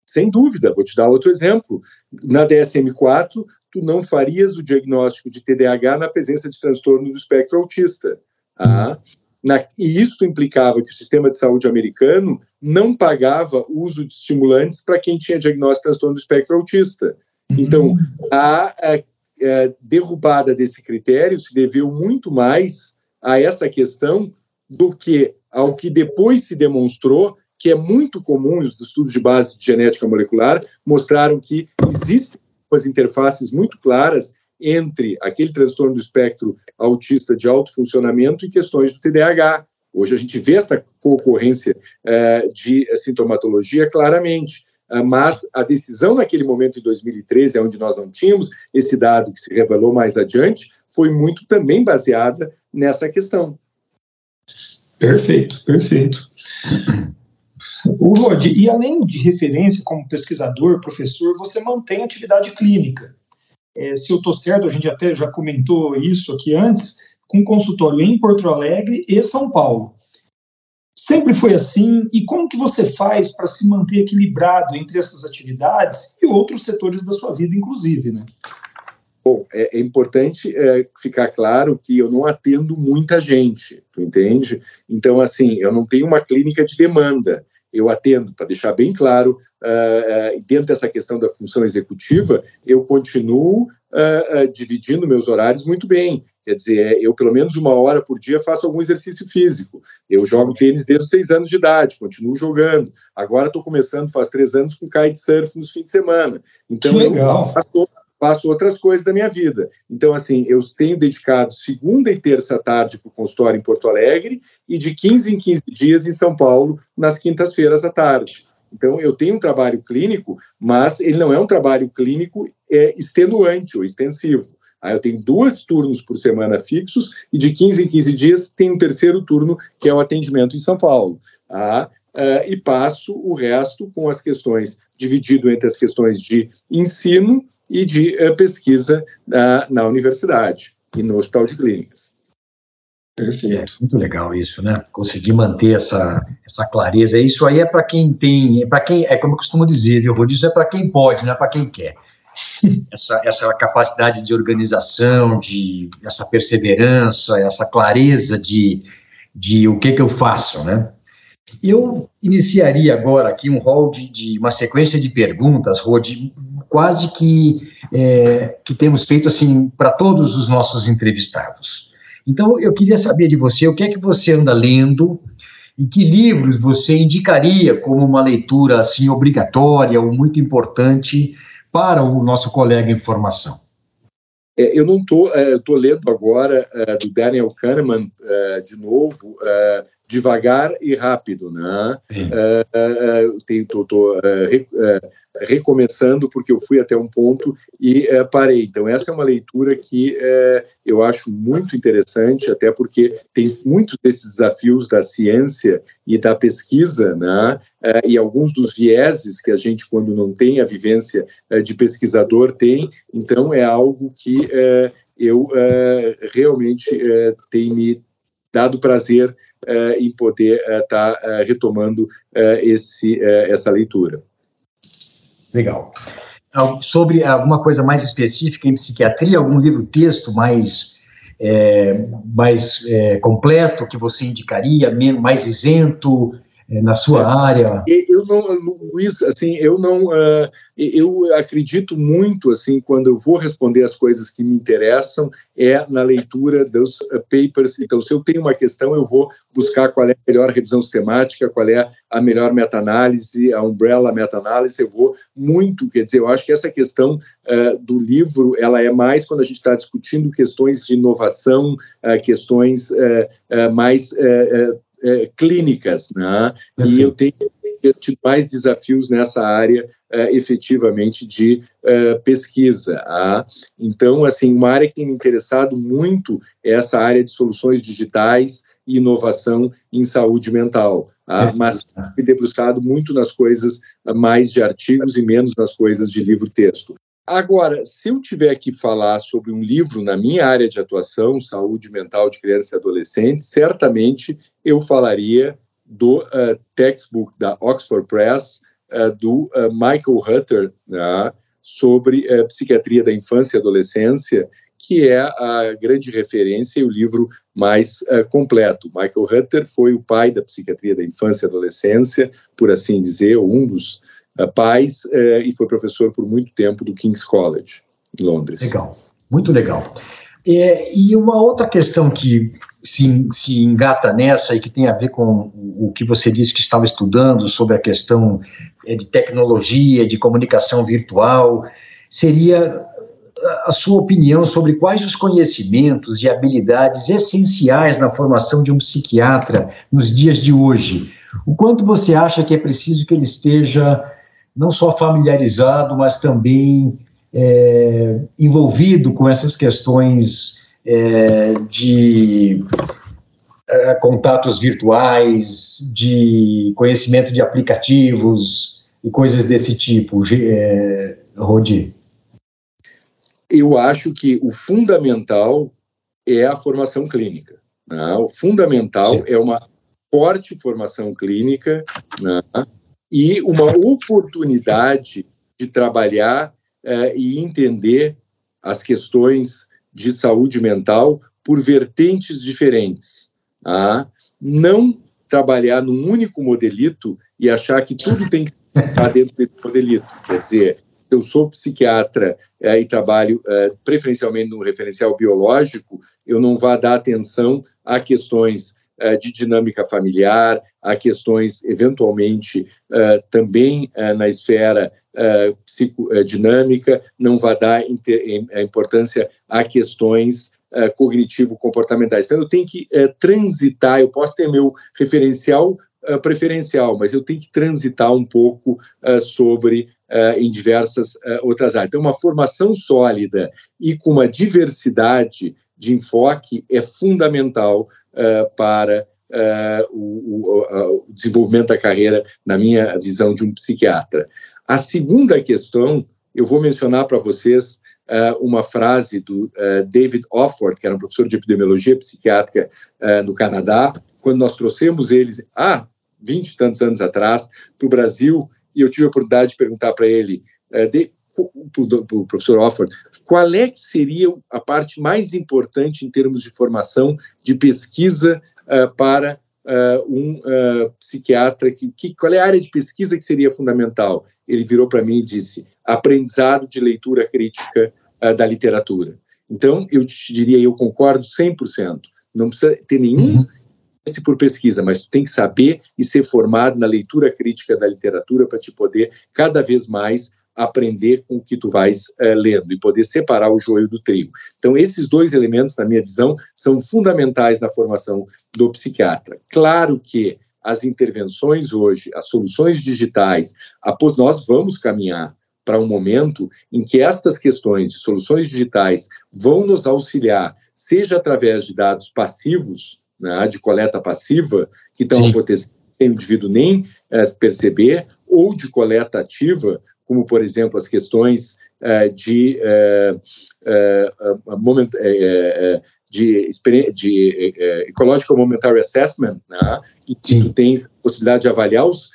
Sem dúvida, vou te dar outro exemplo. Na DSM-4, tu não farias o diagnóstico de TDAH na presença de transtorno do espectro autista. Ah, na, e isso implicava que o sistema de saúde americano não pagava uso de estimulantes para quem tinha diagnóstico de transtorno do espectro autista. Então, uhum. a, a, a, derrubada desse critério se deveu muito mais a essa questão do que ao que depois se demonstrou que é muito comum, os estudos de base de genética molecular mostraram que existem umas interfaces muito claras entre aquele transtorno do espectro autista de alto funcionamento e questões do TDAH. Hoje a gente vê essa concorrência uh, de sintomatologia claramente. Uh, mas a decisão naquele momento, em 2013, onde nós não tínhamos esse dado que se revelou mais adiante, foi muito também baseada nessa questão. Perfeito, perfeito. O Rod, e além de referência como pesquisador, professor, você mantém atividade clínica. É, se eu estou certo, a gente até já comentou isso aqui antes, com consultório em Porto Alegre e São Paulo. Sempre foi assim? E como que você faz para se manter equilibrado entre essas atividades e outros setores da sua vida, inclusive, né? Bom, é, é importante é, ficar claro que eu não atendo muita gente, tu entende? Então, assim, eu não tenho uma clínica de demanda eu atendo, para deixar bem claro, uh, uh, dentro dessa questão da função executiva, eu continuo uh, dividindo meus horários muito bem. Quer dizer, eu pelo menos uma hora por dia faço algum exercício físico. Eu jogo tênis desde os seis anos de idade, continuo jogando. Agora estou começando, faz três anos, com kitesurf nos fins de semana. Então, que legal. eu faço faço outras coisas da minha vida. Então, assim, eu tenho dedicado segunda e terça tarde para o consultório em Porto Alegre e de 15 em 15 dias em São Paulo, nas quintas-feiras à tarde. Então, eu tenho um trabalho clínico, mas ele não é um trabalho clínico é, extenuante ou extensivo. Aí eu tenho dois turnos por semana fixos e de 15 em 15 dias tem um terceiro turno, que é o atendimento em São Paulo. Tá? Uh, e passo o resto com as questões, dividido entre as questões de ensino e de uh, pesquisa uh, na universidade e no Hospital de Clínicas. Perfeito. É, muito legal isso, né? Conseguir manter essa, essa clareza. Isso aí é para quem tem, é para quem, é como eu costumo dizer, eu vou dizer é para quem pode, não é para quem quer. Essa, essa capacidade de organização, de essa perseverança, essa clareza de, de o que que eu faço, né? Eu iniciaria agora aqui um rol de, de uma sequência de perguntas, Rod, quase que, é, que temos feito assim para todos os nossos entrevistados. Então, eu queria saber de você o que é que você anda lendo e que livros você indicaria como uma leitura assim obrigatória ou muito importante para o nosso colega em formação. É, eu não estou, é, estou lendo agora é, do Daniel Kahneman é, de novo, devagar e rápido, né? Estou recomeçando porque eu fui até um ponto e uh, parei. Então essa é uma leitura que uh, eu acho muito interessante, até porque tem muitos desses desafios da ciência e da pesquisa, né? Uh, e alguns dos vieses que a gente quando não tem a vivência de pesquisador tem. Então é algo que eu realmente tem me dado prazer em poder estar tá, retomando esse, essa leitura. Legal. Sobre alguma coisa mais específica em psiquiatria, algum livro-texto mais, é, mais é, completo que você indicaria, mais isento, é, na sua é, área? Eu não, Luiz, assim, eu não, uh, eu acredito muito, assim, quando eu vou responder as coisas que me interessam, é na leitura dos uh, papers. Então, se eu tenho uma questão, eu vou buscar qual é a melhor revisão sistemática, qual é a melhor meta-análise, a umbrella meta-análise. Eu vou muito, quer dizer, eu acho que essa questão uh, do livro, ela é mais quando a gente está discutindo questões de inovação, questões mais é, clínicas, né? E eu tenho tido mais desafios nessa área é, efetivamente de é, pesquisa. Ah. Então, assim, uma área que tem me interessado muito é essa área de soluções digitais e inovação em saúde mental. Ah, mas me debruçado muito nas coisas mais de artigos e menos nas coisas de livro-texto. Agora, se eu tiver que falar sobre um livro na minha área de atuação, saúde mental de crianças e adolescentes, certamente eu falaria do uh, textbook da Oxford Press, uh, do uh, Michael Hutter, né, sobre psiquiatria da infância e adolescência, que é a grande referência e o livro mais uh, completo. Michael Hutter foi o pai da psiquiatria da infância e adolescência, por assim dizer, um dos pais, uh, e foi professor por muito tempo do King's College, em Londres. Legal, muito legal. É, e uma outra questão que se, se engata nessa e que tem a ver com o que você disse que estava estudando sobre a questão é, de tecnologia, de comunicação virtual, seria a sua opinião sobre quais os conhecimentos e habilidades essenciais na formação de um psiquiatra nos dias de hoje. O quanto você acha que é preciso que ele esteja não só familiarizado, mas também é, envolvido com essas questões é, de é, contatos virtuais, de conhecimento de aplicativos e coisas desse tipo, é, Rodi? Eu acho que o fundamental é a formação clínica. Né? O fundamental Sim. é uma forte formação clínica né? E uma oportunidade de trabalhar é, e entender as questões de saúde mental por vertentes diferentes. Tá? Não trabalhar num único modelito e achar que tudo tem que estar dentro desse modelito. Quer dizer, eu sou psiquiatra é, e trabalho é, preferencialmente no referencial biológico, eu não vá dar atenção a questões de dinâmica familiar, a questões, eventualmente, é, também é, na esfera uh, psicodinâmica, não vai dar a importância a questões uh, cognitivo-comportamentais. Então, eu tenho que uh, transitar, eu posso ter meu referencial preferencial, mas eu tenho que transitar um pouco sobre em diversas outras áreas. Então, uma formação sólida e com uma diversidade de enfoque é fundamental para o, o, o, desenvolvimento da carreira, na minha visão, de um psiquiatra. A segunda questão, eu vou mencionar para vocês uh, uma frase do uh, David Offord, que era um professor de epidemiologia psiquiátrica uh, no Canadá, quando nós trouxemos eles, há 20 e tantos anos atrás, para o Brasil, e eu tive a oportunidade de perguntar para ele, para o professor Offord, qual é que seria a parte mais importante em termos de formação, de pesquisa para uh, um uh, psiquiatra, que, que, qual é a área de pesquisa que seria fundamental? Ele virou para mim e disse: aprendizado de leitura crítica uh, da literatura. Então, eu te diria, eu concordo 100%. Não precisa ter nenhum uhum por pesquisa, mas tu tem que saber e ser formado na leitura crítica da literatura para te poder cada vez mais aprender com o que tu vais é, lendo e poder separar o joio do trigo. Então, esses dois elementos, na minha visão, são fundamentais na formação do psiquiatra. Claro que as intervenções hoje, as soluções digitais, após nós vamos caminhar para um momento em que estas questões de soluções digitais vão nos auxiliar, seja através de dados passivos, né, de coleta passiva, que estão acontecendo sem o indivíduo nem é, perceber, ou de coleta ativa, como, por exemplo, as questões uh, de, uh, moment, de, de Ecological Momentary Assessment, né, e que tu tens a possibilidade de avaliar os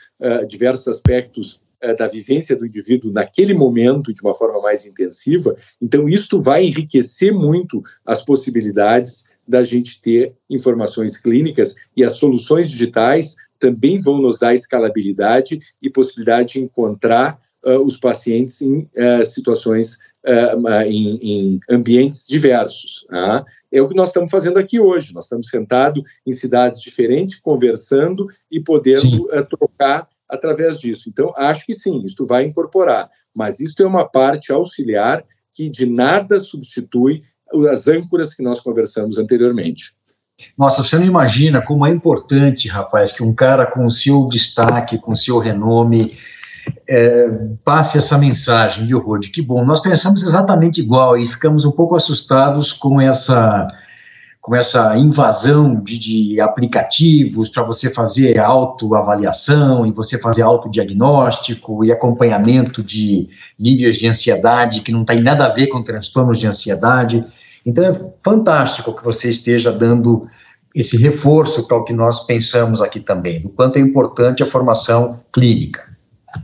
diversos aspectos da vivência do indivíduo naquele momento de uma forma mais intensiva, então isto vai enriquecer muito as possibilidades da gente ter informações clínicas e as soluções digitais também vão nos dar escalabilidade e possibilidade de encontrar uh, os pacientes em uh, situações, uh, em, em, ambientes diversos. Tá? É o que nós estamos fazendo aqui hoje. Nós estamos sentados em cidades diferentes, conversando e podendo trocar através disso. Então, acho que sim, isto vai incorporar, mas isto é uma parte auxiliar que de nada substitui as âncoras que nós conversamos anteriormente. Nossa, você não imagina como é importante, rapaz, que um cara com o seu destaque, com o seu renome, é, passe essa mensagem, viu, Rod? Que bom. Nós pensamos exatamente igual e ficamos um pouco assustados com essa com essa invasão de, de aplicativos para você fazer autoavaliação e você fazer autodiagnóstico e acompanhamento de níveis de ansiedade que não tem nada a ver com transtornos de ansiedade. Então é fantástico que você esteja dando esse reforço para o que nós pensamos aqui também, do quanto é importante a formação clínica.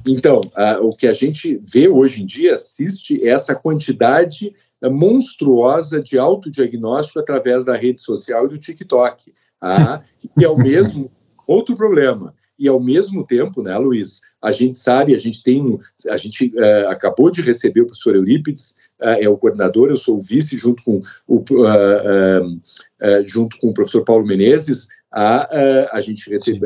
Então, o que a gente vê hoje em dia, assiste essa quantidade uh, monstruosa de autodiagnóstico através da rede social e do TikTok. Uh, e é o mesmo outro problema. E ao mesmo tempo, né, Luiz, a gente sabe, a gente tem, a gente uh, acabou de receber o professor Eurípides, uh, é o coordenador, eu sou o vice junto com o, uh, junto com o professor Paulo Menezes, a, a gente recebe,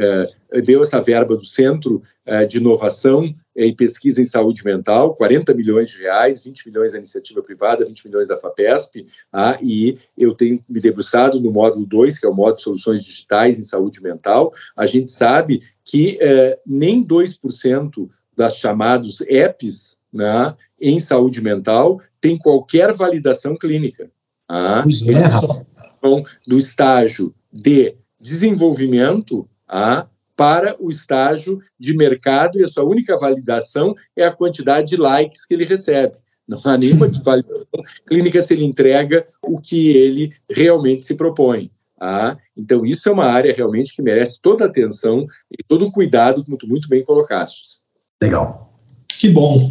deu essa verba do Centro de Inovação e Pesquisa em Saúde Mental, 40 milhões de reais, 20 milhões da iniciativa privada, 20 milhões da FAPESP, e eu tenho me debruçado no módulo 2, que é o módulo de soluções digitais em saúde mental. A gente sabe que nem 2% das chamados EPs né, em saúde mental tem qualquer validação clínica. Ah, é. do estágio de desenvolvimento ah, para o estágio de mercado e a sua única validação é a quantidade de likes que ele recebe. Não há nenhuma validação clínica se ele entrega o que ele realmente se propõe. Ah, então, isso é uma área realmente que merece toda a atenção e todo o cuidado, tu muito bem colocaste. Legal. Que bom.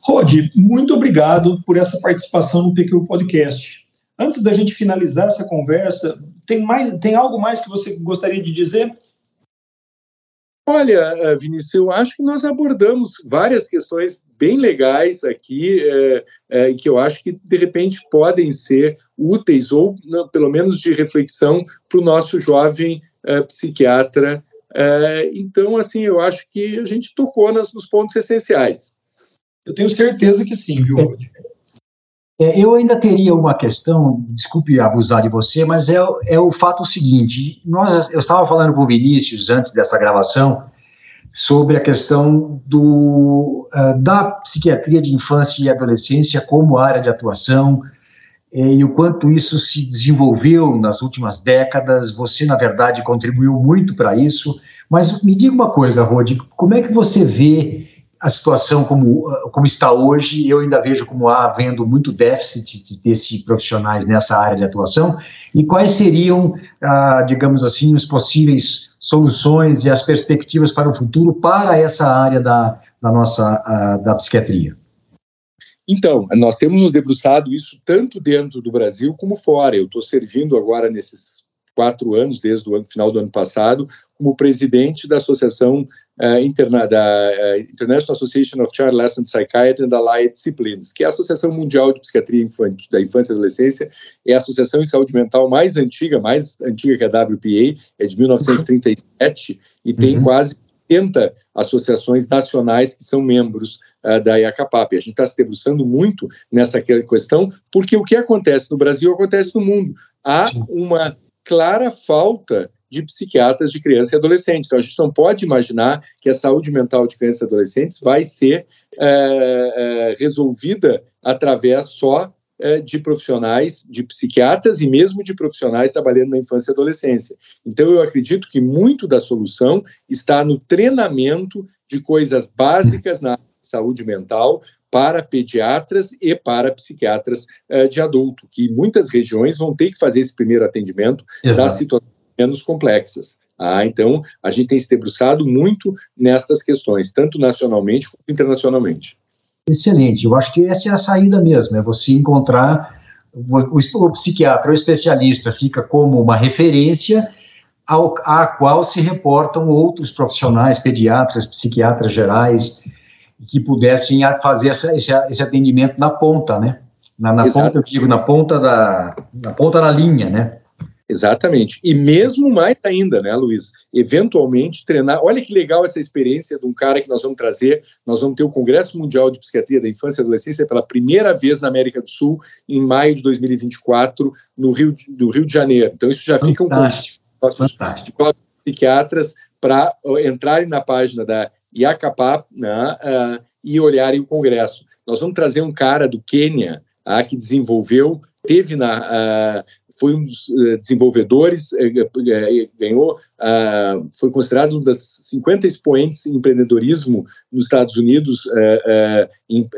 Rod, muito obrigado por essa participação no PQ Podcast. Antes da gente finalizar essa conversa, tem, mais, tem algo mais que você gostaria de dizer? Olha, eh, Vinícius, eu acho que nós abordamos várias questões bem legais aqui, é, é, que eu acho que, de repente, podem ser úteis, ou não, pelo menos de reflexão, para o nosso jovem é, psiquiatra. então, assim, eu acho que a gente tocou nas, nos pontos essenciais. Eu tenho certeza que sim, viu? É, eu ainda teria uma questão, desculpe abusar de você, mas é, é o fato seguinte: nós, eu estava falando com o Vinícius antes dessa gravação sobre a questão do, uh, da psiquiatria de infância e adolescência como área de atuação eh, e o quanto isso se desenvolveu nas últimas décadas. Você, na verdade, contribuiu muito para isso. Mas me diga uma coisa, Rod, como é que você vê a situação como, como está hoje, eu ainda vejo como há havendo muito déficit desses profissionais nessa área de atuação, e quais seriam, ah, digamos assim, os possíveis soluções e as perspectivas para o futuro para essa área da, da nossa ah, da psiquiatria? Então, nós temos nos debruçado isso tanto dentro do Brasil como fora. Eu estou servindo agora nesses quatro anos, desde o ano, final do ano passado, como presidente da Associação uh, interna, da uh, International Association of Child Adolescent Psychiatry and Allied Disciplines, que é a Associação Mundial de Psiquiatria Infantil, da Infância e Adolescência, é a associação em saúde mental mais antiga, mais antiga que a WPA, é de 1937 e tem uhum. quase 80 associações nacionais que são membros uh, da IACAPAP. A gente está se debruçando muito nessa questão, porque o que acontece no Brasil acontece no mundo. Há uma clara falta de psiquiatras de criança e adolescente. Então, a gente não pode imaginar que a saúde mental de crianças e adolescentes vai ser é, é, resolvida através só é, de profissionais, de psiquiatras e mesmo de profissionais trabalhando na infância e adolescência. Então, eu acredito que muito da solução está no treinamento de coisas básicas na saúde mental para pediatras e para psiquiatras uh, de adulto, que muitas regiões vão ter que fazer esse primeiro atendimento Exato. das situações menos complexas. Ah, então, a gente tem se debruçado muito nessas questões, tanto nacionalmente quanto internacionalmente. Excelente, eu acho que essa é a saída mesmo, é você encontrar o, psiquiatra, o especialista fica como uma referência ao, à qual se reportam outros profissionais, pediatras, psiquiatras gerais, que pudessem fazer essa, esse, esse, atendimento na ponta, né? Na, na ponta, eu digo, na ponta da, na ponta da linha, né? Exatamente. E mesmo mais ainda, né, Luiz? Eventualmente treinar. Olha que legal essa experiência de um cara que nós vamos trazer. Nós vamos ter o Congresso Mundial de Psiquiatria da Infância e Adolescência pela primeira vez na América do Sul, em maio de 2024, no Rio, do Rio de Janeiro. Então, isso já fica um convite nossos psiquiatras para entrarem na página da IACAPAP né, uh, e olharem o Congresso. Nós vamos trazer um cara do Quênia uh, que desenvolveu teve na, foi um dos desenvolvedores, ganhou, foi considerado um das 50 expoentes em empreendedorismo nos Estados Unidos,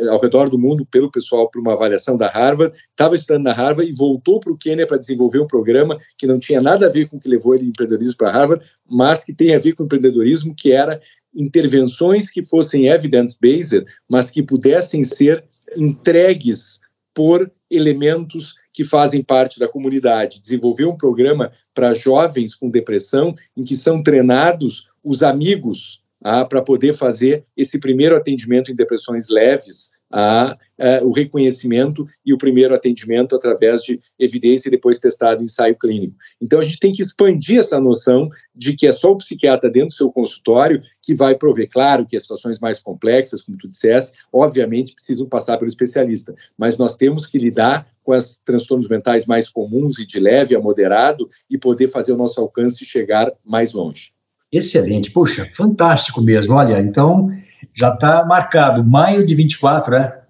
ao redor do mundo, pelo pessoal, por uma avaliação da Harvard, estava estudando na Harvard e voltou para o Quênia para desenvolver um programa que não tinha nada a ver com o que levou ele empreendedorismo para Harvard, mas que tem a ver com empreendedorismo, que era intervenções que fossem evidence-based, mas que pudessem ser entregues por elementos que fazem parte da comunidade. Desenvolver um programa para jovens com depressão, em que são treinados os amigos ah, para poder fazer esse primeiro atendimento em depressões leves, a, a, o reconhecimento e o primeiro atendimento através de evidência e depois testado em ensaio clínico. Então a gente tem que expandir essa noção de que é só o psiquiatra dentro do seu consultório que vai prover. Claro que as situações mais complexas, como tu disseste, obviamente precisam passar pelo especialista, mas nós temos que lidar com os transtornos mentais mais comuns e de leve a moderado e poder fazer o nosso alcance chegar mais longe. Excelente, puxa, fantástico mesmo. Olha, então já está marcado, maio de 24, é?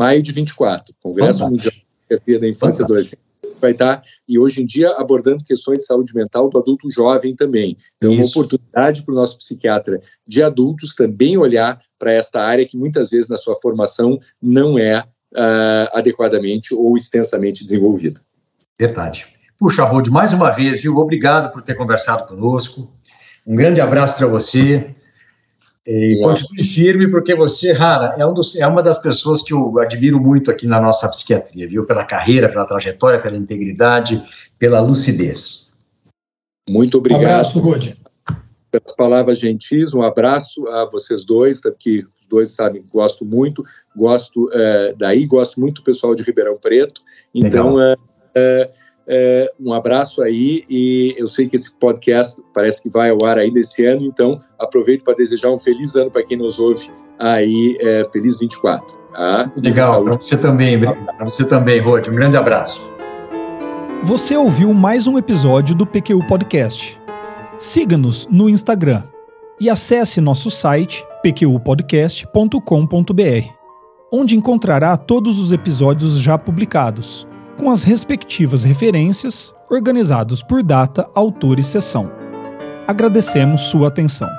Maio de 24, Congresso Fantástico. Mundial de Psiquiatria da Infância e Adolescência vai estar, e hoje em dia, abordando questões de saúde mental do adulto jovem também. Então, Isso. uma oportunidade para o nosso psiquiatra de adultos também olhar para esta área que muitas vezes na sua formação não é uh, adequadamente ou extensamente desenvolvida. Verdade. Puxa, Rod, mais uma vez, viu? Obrigado por ter conversado conosco. Um grande abraço para você. E continue firme, porque você, Rara, é, um dos, é, uma das pessoas que eu admiro muito aqui na nossa psiquiatria, viu? Pela carreira, pela trajetória, pela integridade, pela lucidez. Muito obrigado. Um abraço, Rodi. Pelas palavras gentis, um abraço a vocês dois, tá, que os dois sabem que gosto muito, gosto é, daí, gosto muito do pessoal de Ribeirão Preto. Então, é, é é, um abraço aí e eu sei que esse podcast parece que vai ao ar ainda esse ano, então aproveito para desejar um feliz ano para quem nos ouve aí, é, feliz 24. Tá? Legal, para você também, para você também, Rod, um grande abraço. Você ouviu mais um episódio do PQU Podcast. Siga-nos no Instagram e acesse nosso site pqpodcast.com.br, onde encontrará todos os episódios já publicados com as respectivas referências, organizados por data, autor e sessão. Agradecemos sua atenção.